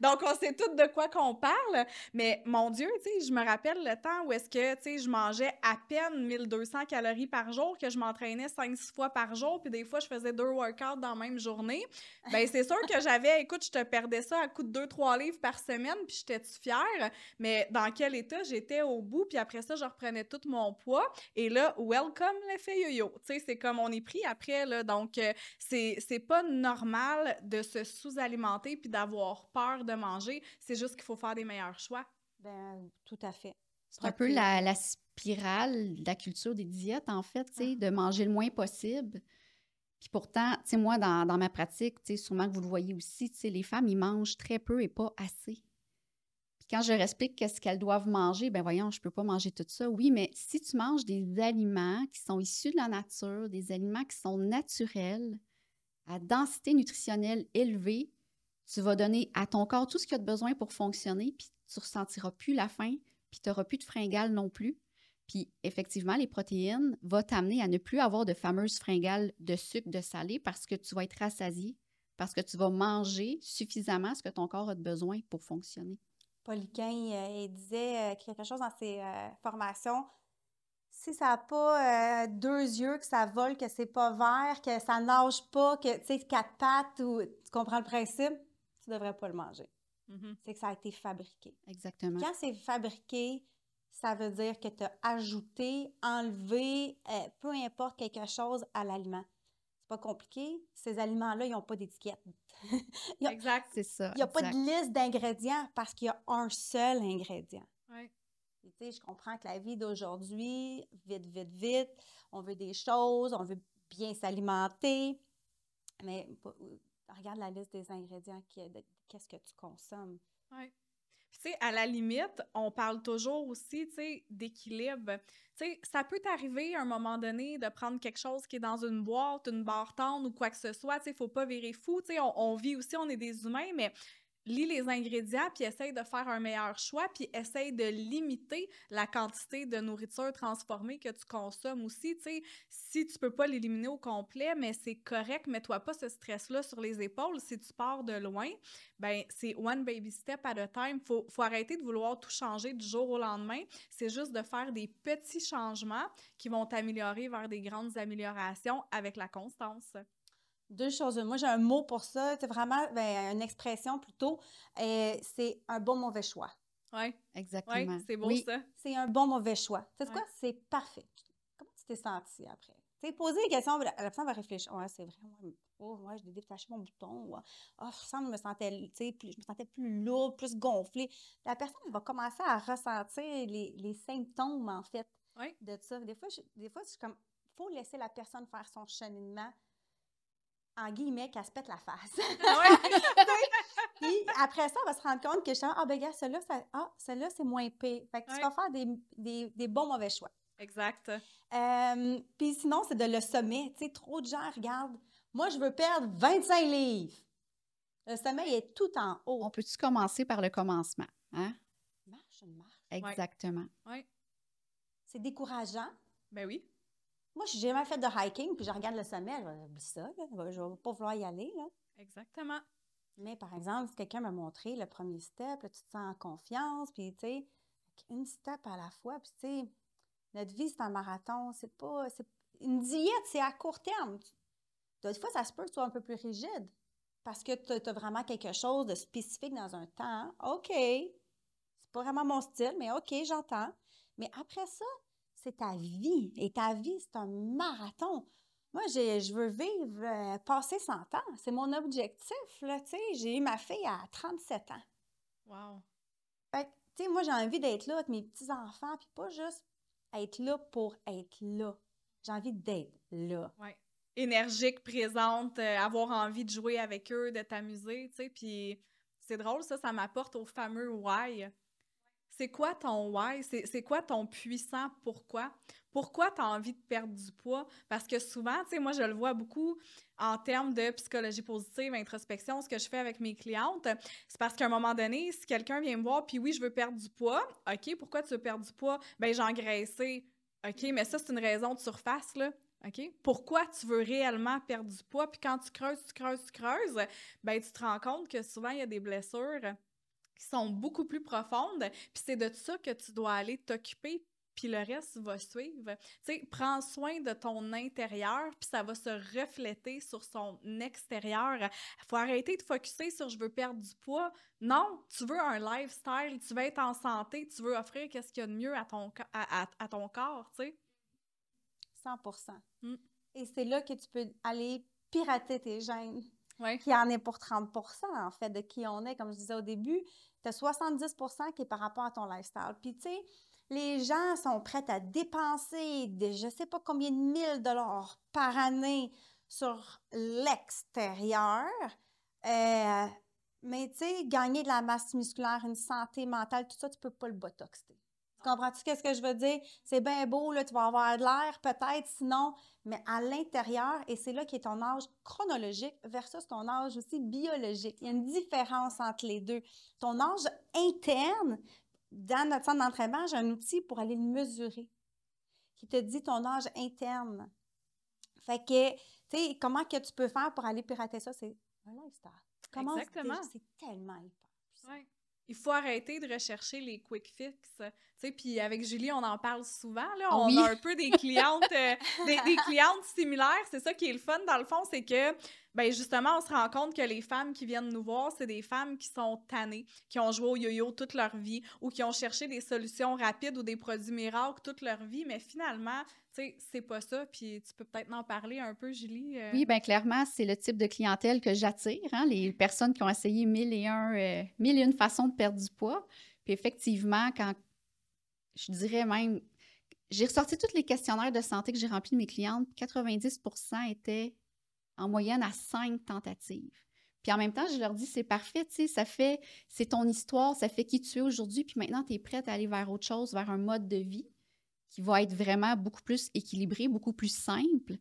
Donc, on sait toutes de quoi qu'on parle. Mais mon Dieu, tu sais, je me rappelle le temps où est-ce que, tu sais, je mangeais à peine 1200 calories par jour, que je m'entraînais 5-6 fois par jour, puis des fois, je faisais deux workouts dans la même journée. Ben c'est sûr que j'avais, écoute, je te perdais ça à coup de 2-3 livres par semaine, puis j'étais-tu fière? Mais dans quel état j'étais au bout, puis après ça, je reprenais tout mon poids. Et là, welcome l'effet yo-yo. Tu sais, c'est comme on est pris après, là. Donc, euh, c'est c'est pas normal de se sous-alimenter puis d'avoir peur de manger. C'est juste qu'il faut faire des meilleurs choix. Ben, tout à fait. C'est un peu la, la spirale de la culture des diètes, en fait, tu sais, de manger le moins possible. Puis pourtant, tu sais, moi, dans, dans ma pratique, tu sais, sûrement que vous le voyez aussi, tu sais, les femmes, ils mangent très peu et pas assez. Quand je leur explique qu'est-ce qu'elles doivent manger, ben voyons, je peux pas manger tout ça. Oui, mais si tu manges des aliments qui sont issus de la nature, des aliments qui sont naturels, à densité nutritionnelle élevée, tu vas donner à ton corps tout ce qu'il a de besoin pour fonctionner, puis tu ressentiras plus la faim, puis tu n'auras plus de fringales non plus. Puis effectivement, les protéines vont t'amener à ne plus avoir de fameuses fringales de sucre, de salé, parce que tu vas être rassasié parce que tu vas manger suffisamment ce que ton corps a besoin pour fonctionner. Pauliquin, euh, il disait euh, quelque chose dans ses euh, formations. Si ça n'a pas deux yeux, que ça vole, que c'est pas vert, que ça nage pas, que tu sais, quatre pattes, ou tu comprends le principe, tu devrais pas le manger. Mhm. C'est que ça a été fabriqué. Exactement. Quand c'est fabriqué, ça veut dire que tu as ajouté, enlevé, peu importe quelque chose à l'aliment. C'est pas compliqué. Ces aliments-là, ils n'ont pas d'étiquette. *laughs* Exact. C'est ça. Il n'y a pas de liste d'ingrédients parce qu'il y a un seul ingrédient. Ouais. Puis, Tu sais, je comprends que la vie d'aujourd'hui, vite, vite, vite, on veut des choses, on veut bien s'alimenter, mais pas- regarde la liste des ingrédients, qu'est-ce que tu consommes. Ouais. Tu sais, à la limite, on parle toujours aussi, tu sais, d'équilibre. Tu sais, ça peut t'arriver à un moment donné de prendre quelque chose qui est dans une boîte, une barre tendre ou quoi que ce soit. Tu sais, faut pas virer fou. Tu sais, on vit aussi, on est des humains, mais lis les ingrédients, puis essaye de faire un meilleur choix, puis essaye de limiter la quantité de nourriture transformée que tu consommes aussi. Tu sais, si tu peux pas l'éliminer au complet, mais c'est correct, mets-toi pas ce stress-là sur les épaules. Si tu pars de loin, ben c'est one baby step at a time. Faut, faut arrêter de vouloir tout changer du jour au lendemain. C'est juste de faire des petits changements qui vont t'améliorer vers des grandes améliorations avec la constance. Deux choses. Moi, j'ai un mot pour ça. C'est vraiment ben, une expression plutôt. euh, c'est un bon mauvais choix. Ouais, Exactement. ouais, c'est beau Oui, ça. C'est un bon mauvais choix. Tu sais Ouais. quoi? C'est parfait. Comment tu t'es senti après? Tu sais, poser des questions, la personne va réfléchir. Ouais, c'est vrai. Ouais, oh, ouais, j'ai détaché mon bouton. Ouais. Oh, je je me sentais, tu sais, plus, je me sentais plus lourde, plus gonflée. La personne elle va commencer à ressentir les, les symptômes, en fait, Ouais. de ça. Des fois, je, des fois, c'est comme, faut laisser la personne faire son cheminement, en guillemets, qu'elle se pète la face. *laughs* *laughs* Puis après ça, on va se rendre compte que je ah, ben, gars, celle-là, ça, ah, celle-là, c'est moins pire. Fait que Ouais. tu vas faire des, des, des bons mauvais choix. Exact. Euh, Puis sinon, c'est de le sommet. Tu sais, trop de gens regardent. Moi, je veux perdre 25 livres. Le sommet il est tout en haut. On peut-tu commencer par le commencement? Hein? Marche, une marche. Exactement. C'est décourageant. Ben oui. Moi, je n'ai jamais fait de hiking, puis je regarde le sommet, je ça, là. je ne vais pas vouloir y aller. Là. Exactement. Mais par exemple, si quelqu'un m'a montré le premier step, là, tu te sens en confiance, puis tu sais, une step à la fois, puis tu sais, notre vie, c'est un marathon, c'est pas. Une diète, c'est à court terme. Des fois, ça se peut que tu sois un peu plus rigide parce que tu as vraiment quelque chose de spécifique dans un temps. OK, c'est pas vraiment mon style, mais OK, j'entends. Mais après ça, c'est ta vie. Et ta vie, c'est un marathon. Moi, je veux vivre, euh, passer 100 ans. C'est mon objectif, là, tu sais. J'ai eu ma fille à 37 ans. Wow. Fait que, tu sais, moi, j'ai envie d'être là avec mes petits-enfants, puis pas juste être là pour être là. J'ai envie d'être là. Ouais. Énergique, présente, euh, avoir envie de jouer avec eux, de t'amuser, tu sais. Puis c'est drôle, ça, ça m'apporte au fameux why. C'est quoi ton why? C'est quoi ton puissant pourquoi? Pourquoi tu as envie de perdre du poids? Parce que souvent, tu sais, moi, je le vois beaucoup en termes de psychologie positive, introspection, ce que je fais avec mes clientes. C'est parce qu'à un moment donné, si quelqu'un vient me voir, puis oui, je veux perdre du poids, OK, pourquoi tu veux perdre du poids? Ben, j'ai engraissé. OK, mais ça, c'est une raison de surface, là. OK? Pourquoi tu veux réellement perdre du poids? Puis quand tu creuses, tu creuses, tu creuses, ben tu te rends compte que souvent, il y a des blessures qui sont beaucoup plus profondes. Puis c'est de ça que tu dois aller t'occuper, puis le reste va suivre. Tu sais, prends soin de ton intérieur, puis ça va se refléter sur son extérieur. Il faut arrêter de focuser sur « je veux perdre du poids ». Non, tu veux un lifestyle, tu veux être en santé, tu veux offrir qu'est-ce qu'il y a de mieux à ton, à- à ton corps, tu sais. 100 Mm. Et c'est là que tu peux aller pirater tes gènes, Ouais. qui en est pour 30% en fait, de qui on est. Comme je disais au début, tu as 70% qui est par rapport à ton lifestyle. Puis, tu sais, les gens sont prêts à dépenser je sais pas combien de mille dollars par année sur l'extérieur. Euh, mais, tu sais, gagner de la masse musculaire, une santé mentale, tout ça, tu peux pas le botoxer. Tu comprends-tu qu'est-ce que je veux dire? C'est bien beau, là, tu vas avoir de l'air, peut-être, sinon, mais à l'intérieur, et c'est là qui est ton âge chronologique versus ton âge aussi biologique. Il y a une différence entre les deux. Ton âge interne, dans notre centre d'entraînement, j'ai un outil pour aller le mesurer qui te dit ton âge interne. Fait que, tu sais, comment que tu peux faire pour aller pirater ça? C'est un lifestyle. Comment Exactement. C'est tellement hyper puissant. Ouais. Il faut arrêter de rechercher les quick fix. Tu sais, puis avec Julie, on en parle souvent. Là. Ah on oui? a un peu des clientes, euh, des, des clientes similaires. C'est ça qui est le fun, dans le fond, c'est que, ben justement, on se rend compte que les femmes qui viennent nous voir, c'est des femmes qui sont tannées, qui ont joué au yo-yo toute leur vie ou qui ont cherché des solutions rapides ou des produits miracles toute leur vie. Mais finalement, tu sais, c'est pas ça. Puis tu peux peut-être en parler un peu, Julie. euh. Oui, bien clairement, c'est le type de clientèle que j'attire, hein, les personnes qui ont essayé mille et, un, euh, mille et une façons de perdre du poids. Puis effectivement, quand je dirais même, j'ai ressorti tous les questionnaires de santé que j'ai remplis de mes clientes, 90% étaient en moyenne à cinq tentatives. Puis en même temps, je leur dis, c'est parfait, tu sais, ça fait, c'est ton histoire, ça fait qui tu es aujourd'hui, puis maintenant, tu es prête à aller vers autre chose, vers un mode de vie qui va être vraiment beaucoup plus équilibré, beaucoup plus simple,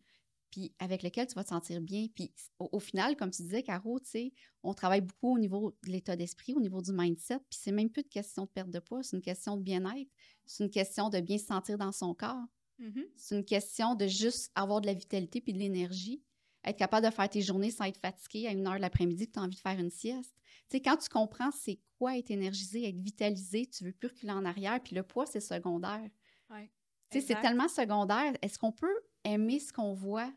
puis avec lequel tu vas te sentir bien. Puis au, au final, comme tu disais, Caro, tu sais, on travaille beaucoup au niveau de l'état d'esprit, au niveau du mindset, puis c'est même plus une question de perte de poids, c'est une question de bien-être, c'est une question de bien se sentir dans son corps, Mhm. c'est une question de juste avoir de la vitalité puis de l'énergie, être capable de faire tes journées sans être fatigué à une heure de l'après-midi que tu as envie de faire une sieste. Tu sais, quand tu comprends c'est quoi être énergisé, être vitalisé, tu veux plus reculer en arrière, puis le poids, c'est secondaire. Ouais. Tu sais, c'est tellement secondaire. Est-ce qu'on peut aimer ce qu'on voit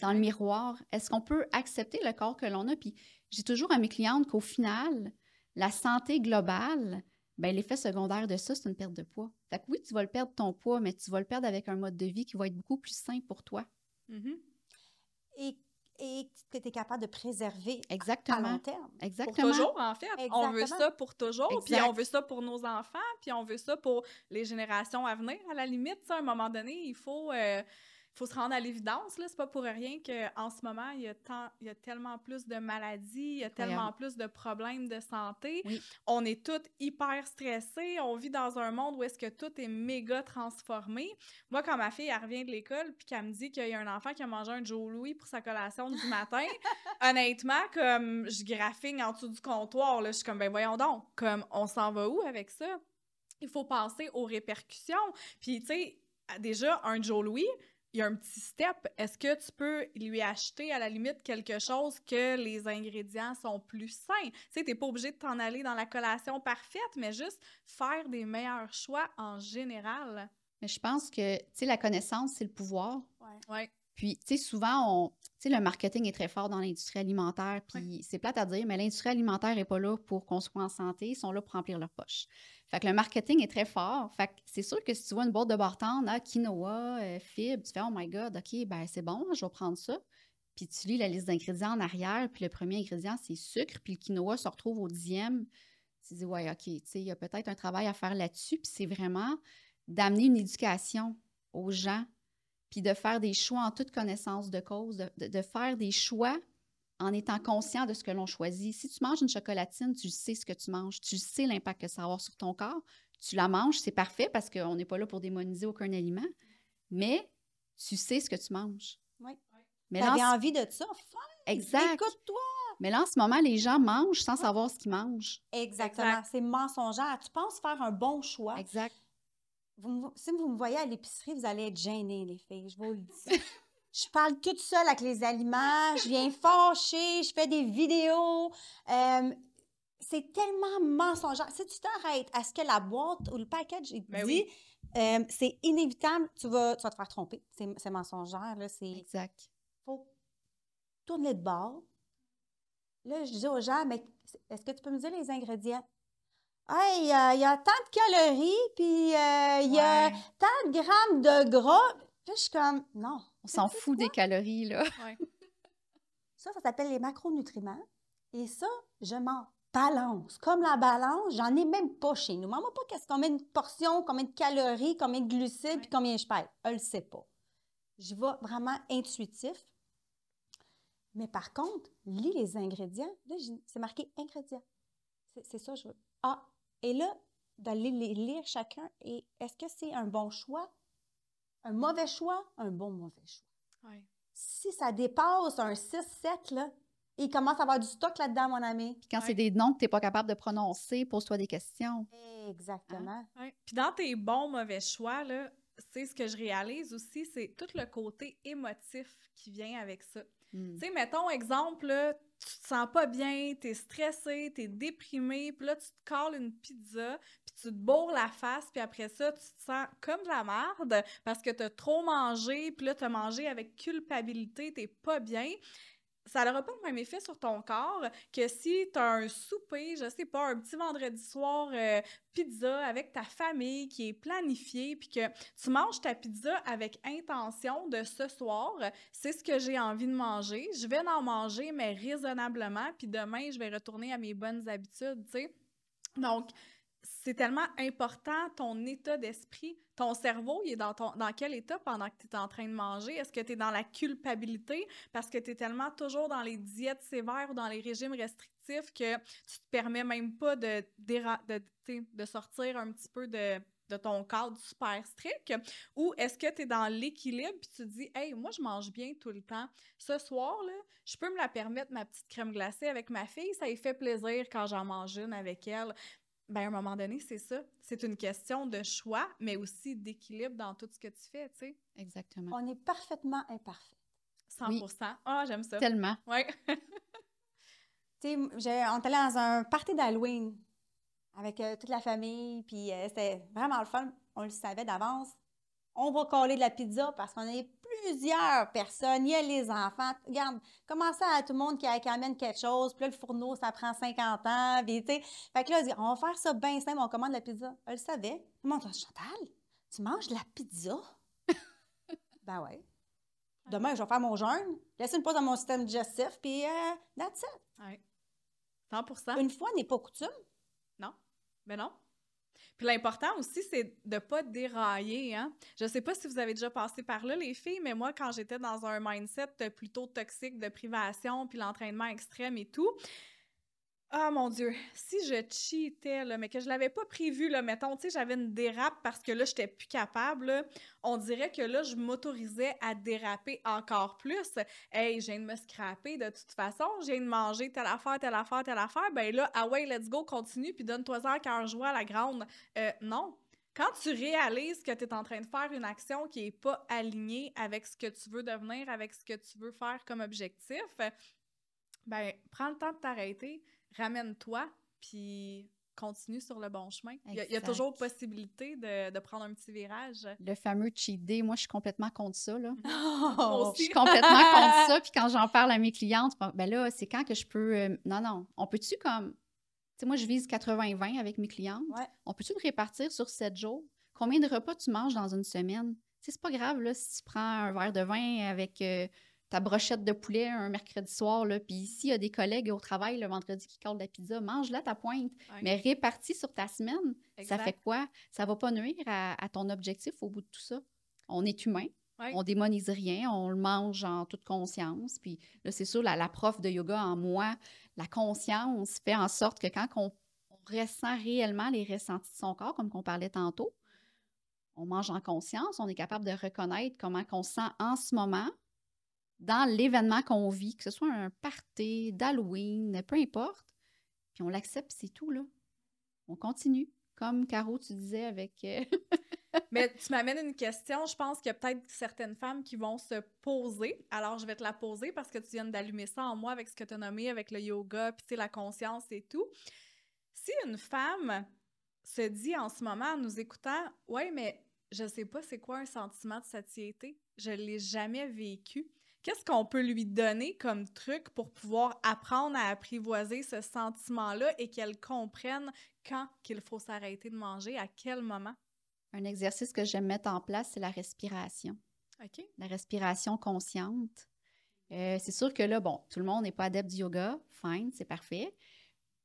dans le miroir? Est-ce qu'on peut accepter le corps que l'on a? Puis j'ai toujours à mes clientes qu'au final, la santé globale, ben, l'effet secondaire de ça, c'est une perte de poids. Fait que oui, tu vas le perdre ton poids, mais tu vas le perdre avec un mode de vie qui va être beaucoup plus sain pour toi. Mhm. Et, et que tu es capable de préserver à long Exactement. terme. Pour Exactement. toujours, en fait. On veut ça pour toujours, puis on veut ça pour nos enfants, puis on veut ça pour les générations à venir. À la limite, à un moment donné, il faut, euh, faut se rendre à l'évidence. là. C'est pas pour rien qu'en ce moment, il y, a tant, il y a tellement plus de maladies, il y a tellement plus de problèmes de santé. Oui. On est toutes hyper stressés. On vit dans un monde où est-ce que tout est méga transformé. Moi, quand ma fille, elle revient de l'école, puis qu'elle me dit qu'il y a un enfant qui a mangé un Joe Louis pour sa collation du matin, *laughs* honnêtement, comme je graphigne en dessous du comptoir, là, je suis comme, ben voyons donc, comme, on s'en va où avec ça? Il faut penser aux répercussions. Puis, tu sais, déjà, un Joe Louis, il y a un petit step. Est-ce que tu peux lui acheter à la limite quelque chose que les ingrédients sont plus sains? Tu sais, t'es pas obligé de t'en aller dans la collation parfaite, mais juste faire des meilleurs choix en général. Mais je pense que, tu sais, la connaissance, c'est le pouvoir. Ouais. Ouais. Puis, tu sais, souvent, on, tu sais, le marketing est très fort dans l'industrie alimentaire. Puis, c'est plate à dire, mais l'industrie alimentaire n'est pas là pour qu'on soit en santé. Ils sont là pour remplir leur poche. Fait que le marketing est très fort. Fait que c'est sûr que si tu vois une boîte de bartende, ah, quinoa, euh, fibres, tu fais, oh my God, OK, ben c'est bon, je vais prendre ça. Puis, tu lis la liste d'ingrédients en arrière. Puis, le premier ingrédient, c'est sucre. Puis, le quinoa se retrouve au dixième. Tu dis, ouais, OK, tu sais, il y a peut-être un travail à faire là-dessus. Puis, c'est vraiment d'amener une éducation aux gens puis de faire des choix en toute connaissance de cause, de faire des choix en étant conscient de ce que l'on choisit. Si tu manges une chocolatine, tu sais ce que tu manges, tu sais l'impact que ça va avoir sur ton corps, tu la manges, c'est parfait parce qu'on n'est pas là pour démoniser aucun aliment, mais tu sais ce que tu manges. Oui. Mais Tu là, en avais ce- envie de ça? Fine! exact. Écoute-toi! Mais là, en ce moment, les gens mangent sans savoir ce qu'ils mangent. Exactement. Exact. C'est mensongère. Tu penses faire un bon choix. Exact. Vous me- si vous me voyez à l'épicerie, vous allez être gênés, les filles. Je vous le dis. *laughs* je parle toute seule avec les aliments. Je viens fâcher. Je fais des vidéos. Euh, c'est tellement mensongère. Si tu t'arrêtes à ce que la boîte ou le package te Ben dit, oui. euh, c'est inévitable, tu vas, tu vas te faire tromper. C'est mensongère. Là, Exact. faut tourner de bord. Là, je dis aux gens, mais est-ce que tu peux me dire les ingrédients? Hey, il y a- il y a tant de calories, puis euh, il y a Ouais. tant de grammes de gras. Là, je suis comme, non. On s'en fout des calories, là. Ouais. *laughs* Ça, ça s'appelle les macronutriments. Et ça, je m'en balance. Comme la balance, j'en ai même pas chez nous. Maman, pas qu'est-ce combien de portions, combien de calories, combien de glucides, puis combien je perds. Elle le sait pas. Je vais vraiment intuitif. Mais par contre, lis les ingrédients. Là, c'est marqué ingrédients. C'est c'est ça, je veux. Ah, et là, d'aller les lire chacun. Et est-ce que c'est un bon choix, un mauvais choix, un bon mauvais choix? Ouais. si ça dépasse un 6-7, là, il commence à avoir du stock là-dedans, mon ami. Puis quand Ouais. c'est des noms que tu n'es pas capable de prononcer, pose-toi des questions. Exactement. Ouais. Puis dans tes bons, mauvais choix, là, c'est ce que je réalise aussi, c'est tout le côté émotif qui vient avec ça. Hmm. Tu sais, mettons, exemple, là, tu te sens pas bien, t'es stressé, t'es déprimé, puis là, tu te colles une pizza, puis tu te bourres la face, puis après ça, tu te sens comme de la merde parce que t'as trop mangé, puis là, t'as mangé avec culpabilité, t'es pas bien ça n'aura pas le même effet sur ton corps que si tu as un souper, je sais pas, un petit vendredi soir euh, pizza avec ta famille qui est planifié, puis que tu manges ta pizza avec intention de ce soir, c'est ce que j'ai envie de manger, je vais en manger, mais raisonnablement, puis demain, je vais retourner à mes bonnes habitudes, tu sais. Donc, c'est tellement important ton état d'esprit. Ton cerveau, il est dans, ton, dans quel état pendant que tu es en train de manger? Est-ce que tu es dans la culpabilité? Parce que tu es tellement toujours dans les diètes sévères ou dans les régimes restrictifs que tu te permets même pas de, de, sortir un petit peu de, de ton cadre super strict? Ou est-ce que tu es dans l'équilibre puis tu te dis, hey, moi, je mange bien tout le temps. Ce soir, là, je peux me la permettre, ma petite crème glacée avec ma fille. Ça lui fait plaisir quand j'en mange une avec elle. Ben, à un moment donné, c'est ça. C'est une question de choix, mais aussi d'équilibre dans tout ce que tu fais, tu sais. Exactement. On est parfaitement imparfait. 100% Ah, j'aime ça. Tellement. Oui. *laughs* tu sais, on est allé dans un party d'Halloween avec euh, toute la famille, puis euh, c'était vraiment le fun. On le savait d'avance. On va coller de la pizza parce qu'on est plusieurs personnes. Il y a les enfants. Regarde, commencez à tout le monde qui, amène quelque chose. Puis là, le fourneau, ça prend 50 ans. Puis, fait que là, on va faire ça bien simple. On commande la pizza. Elle le savait. Tout le monde dit Chantal, tu manges de la pizza? *laughs* ben ouais. Demain, je vais faire mon jeûne. Laissez une pause dans mon système digestif. Puis, euh, that's it. Oui. 100 Une fois n'est pas coutume. Non. Mais non. Puis l'important aussi, c'est de ne pas dérailler. Hein? Je sais pas si vous avez déjà passé par là, les filles, mais moi, quand j'étais dans un mindset plutôt toxique de privation, puis l'entraînement extrême et tout, ah mon Dieu, si je cheatais, mais que je l'avais pas prévu, là, mettons, tu sais, j'avais une dérape parce que là, j'étais plus capable, on dirait que là, je m'autorisais à déraper encore plus. Hey, je viens de me scraper de toute façon, je viens de manger telle affaire, telle affaire, telle affaire, ben là, ah ouais, let's go, continue, puis donne-toi un cœur joie à la grande. Euh, non. Quand tu réalises que tu es en train de faire une action qui est pas alignée avec ce que tu veux devenir, avec ce que tu veux faire comme objectif, ben prends le temps de t'arrêter ramène-toi, puis continue sur le bon chemin. Il y, a, toujours possibilité de, prendre un petit virage. Le fameux cheat day, moi, je suis complètement contre ça. Là. *laughs* Oh, je suis complètement *laughs* contre ça. Puis quand j'en parle à mes clientes, ben là, c'est quand que je peux. Euh, non, non. On peut-tu comme. Tu sais, moi, je vise 80-20 avec mes clientes. On peut-tu le répartir sur 7 jours? Combien de repas tu manges dans une semaine? C'est pas grave, là, si tu prends un verre de vin avec. Euh, ta brochette de poulet un mercredi soir, là, puis s'il y a des collègues au travail le vendredi qui collent la pizza, mange-la ta pointe, mais répartie sur ta semaine. Ça fait quoi? Ça va pas nuire à, ton objectif au bout de tout ça. On est humain, on démonise rien, on le mange en toute conscience. Puis là, c'est sûr, la, prof de yoga en moi, la conscience fait en sorte que quand on, ressent réellement les ressentis de son corps, comme qu'on parlait tantôt, on mange en conscience, on est capable de reconnaître comment on se sent en ce moment, dans l'événement qu'on vit, que ce soit un party, d'Halloween, peu importe, puis on l'accepte, c'est tout, là. On continue, comme Caro, tu disais avec... Euh, *laughs* Mais tu m'amènes une question, je pense qu'il y a peut-être certaines femmes qui vont se poser, alors je vais te la poser parce que tu viens d'allumer ça en moi avec ce que tu as nommé, avec le yoga, puis tu sais, la conscience et tout. Si une femme se dit en ce moment, en nous écoutant, « Ouais, mais je sais pas c'est quoi un sentiment de satiété, je l'ai jamais vécu », Qu'est-ce qu'on peut lui donner comme truc pour pouvoir apprendre à apprivoiser ce sentiment-là et qu'elle comprenne quand qu'il faut s'arrêter de manger, à quel moment? Un exercice que j'aime mettre en place, c'est la respiration. OK. La respiration consciente. Euh, c'est sûr que là, bon, tout le monde n'est pas adepte du yoga, fine, c'est parfait.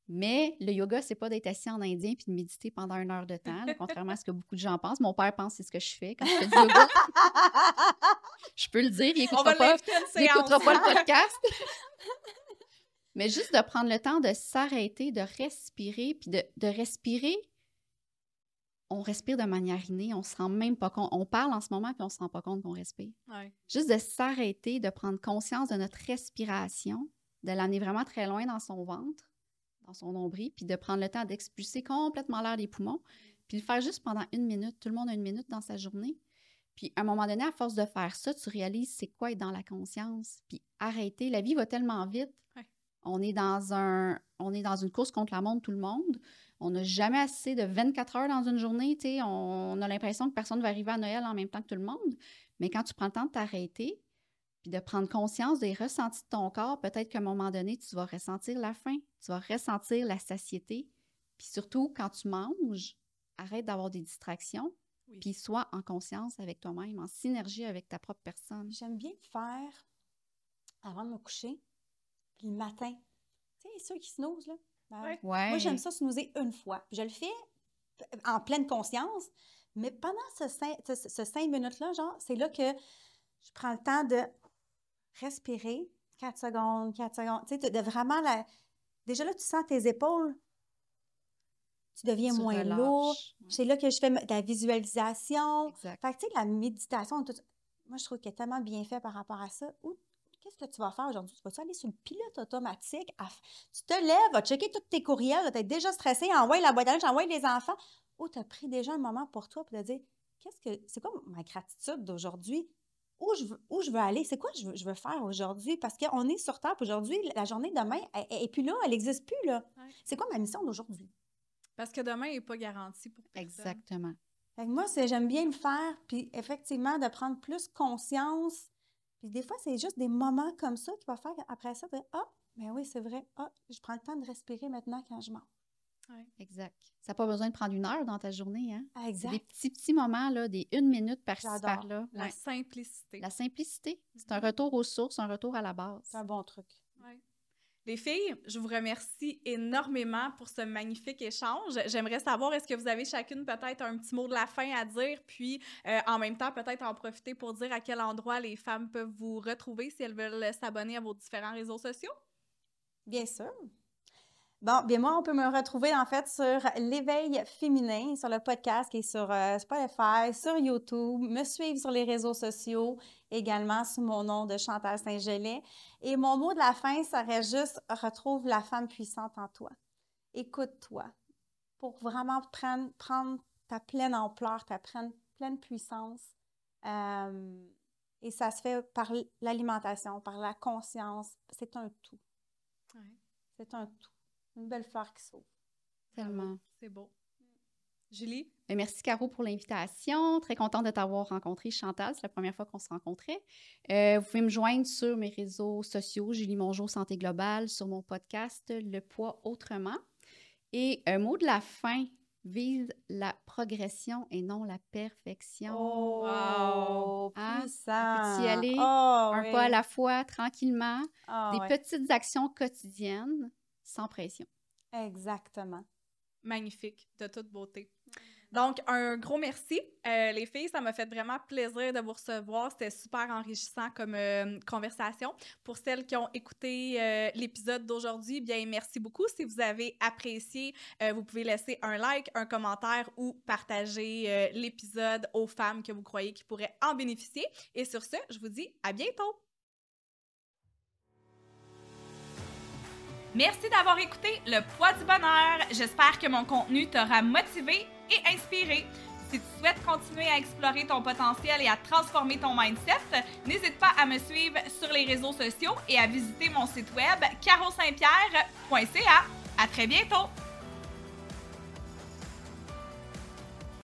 Mais le yoga, c'est pas d'être assis en indien puis de méditer pendant une heure de temps, *laughs* contrairement à ce que beaucoup de gens pensent. Mon père pense que c'est ce que je fais quand je fais du yoga. *laughs* je peux le dire, il n'écoutera pas, pas le podcast. *laughs* Mais juste de prendre le temps de s'arrêter, de respirer, puis de, de, respirer, on respire de manière innée, on se rend même pas compte. On parle en ce moment, puis on se rend pas compte qu'on respire. Juste de s'arrêter, de prendre conscience de notre respiration, de l'amener vraiment très loin dans son ventre dans son nombril, puis de prendre le temps d'expulser complètement l'air des poumons, puis le faire juste pendant une minute. Tout le monde a une minute dans sa journée. Puis à un moment donné, à force de faire ça, tu réalises c'est quoi être dans la conscience, puis arrêter. La vie va tellement vite. On est dans un, on est dans une course contre la montre, tout le monde. On n'a jamais assez de 24 heures dans une journée. On, on a l'impression que personne ne va arriver à Noël en même temps que tout le monde. Mais quand tu prends le temps de t'arrêter, puis de prendre conscience des ressentis de ton corps, peut-être qu'à un moment donné, tu vas ressentir la faim, tu vas ressentir la satiété. Puis surtout, quand tu manges, arrête d'avoir des distractions, Oui. puis sois en conscience avec toi-même, en synergie avec ta propre personne. J'aime bien le faire avant de me coucher, puis le matin. Tu sais, ceux qui snoozent, là. Ben, Ouais. Ouais. Moi, j'aime ça snoozer une fois. Puis je le fais en pleine conscience, mais pendant ce cinq, ce, ce cinq minutes-là, genre, c'est là que je prends le temps de respirer. 4 secondes, 4 secondes. Tu sais, de- de vraiment la... Déjà là, tu sens tes épaules. Tu deviens Tu moins relâches. lourd. Ouais, C'est là que je fais de la visualisation. Exact. Fait que, tu sais, la méditation, tout- moi, je trouve qu'elle est tellement bien fait par rapport à ça. Qu'est-ce que tu vas faire aujourd'hui? Tu vas-tu aller sur le pilote automatique? à Tu te lèves, vas checker tous tes courriels, tu es déjà stressé, envoie la boîte à lunch, envoie les enfants. Ou tu as pris déjà un moment pour toi pour te dire, qu'est-ce que, c'est quoi ma gratitude d'aujourd'hui? Où je, veux, où je veux aller? C'est quoi je veux, je veux faire aujourd'hui? Parce qu'on est sur Terre, puis aujourd'hui, la journée de demain, est plus là, elle n'existe plus, là. Ouais. C'est quoi ma mission d'aujourd'hui? Parce que demain n'est pas garanti pour personne. Exactement. Fait que moi, c'est j'aime bien le faire, puis effectivement, de prendre plus conscience. Puis des fois, c'est juste des moments comme ça qui va faire après ça, Ah, ben oui, c'est vrai. Ah, je prends le temps de respirer maintenant quand je mange. Exact. Ça n'a pas besoin de prendre une heure dans ta journée. Hein? Ah, exact. des petits, petits moments, là, des une minute par-ci, J'adore. par-là. La Ouais. simplicité. La simplicité. C'est un Mhm. retour aux sources, un retour à la base. C'est un bon truc. Les filles, je vous remercie énormément pour ce magnifique échange. J'aimerais savoir, est-ce que vous avez chacune peut-être un petit mot de la fin à dire, puis euh, en même temps, peut-être en profiter pour dire à quel endroit les femmes peuvent vous retrouver si elles veulent s'abonner à vos différents réseaux sociaux? Bien sûr. Bon, bien moi, on peut me retrouver en fait sur l'éveil féminin, sur le podcast qui est sur euh, Spotify, sur YouTube, me suivre sur les réseaux sociaux, également sous mon nom de Chantal Saint-Gelais. Et mon mot de la fin serait juste retrouve la femme puissante en toi. Écoute-toi pour vraiment prendre, prendre ta pleine ampleur, ta pleine, pleine puissance. Euh, et ça se fait par l'alimentation, par la conscience. C'est un tout. C'est un tout. Une belle fleur qui s'ouvre. Tellement. C'est beau. Julie? Ben, merci, Caro, pour l'invitation. Très contente de t'avoir rencontré, Chantal. C'est la première fois qu'on se rencontrait. Euh, vous pouvez me joindre sur mes réseaux sociaux, Julie Mongeau Santé Globale, sur mon podcast Le poids autrement. Et un mot de la fin vise la progression et non la perfection. Oh, Wow. Hein? puissant! Peut-y aller, Oh, un oui. pas à la fois, tranquillement. Ah, des ouais. petites actions quotidiennes sans pression. Exactement. magnifique, de toute beauté. Donc, un gros merci. Euh, les filles, ça m'a fait vraiment plaisir de vous recevoir. C'était super enrichissant comme euh, conversation. Pour celles qui ont écouté euh, l'épisode d'aujourd'hui, bien, merci beaucoup. Si vous avez apprécié, euh, vous pouvez laisser un like, un commentaire ou partager euh, l'épisode aux femmes que vous croyez qui pourraient en bénéficier. Et sur ce, je vous dis à bientôt. Merci d'avoir écouté Le Poids du Bonheur. J'espère que mon contenu t'aura motivé et inspiré. Si tu souhaites continuer à explorer ton potentiel et à transformer ton mindset, n'hésite pas à me suivre sur les réseaux sociaux et à visiter mon site web carosaintpierre.ca. À très bientôt!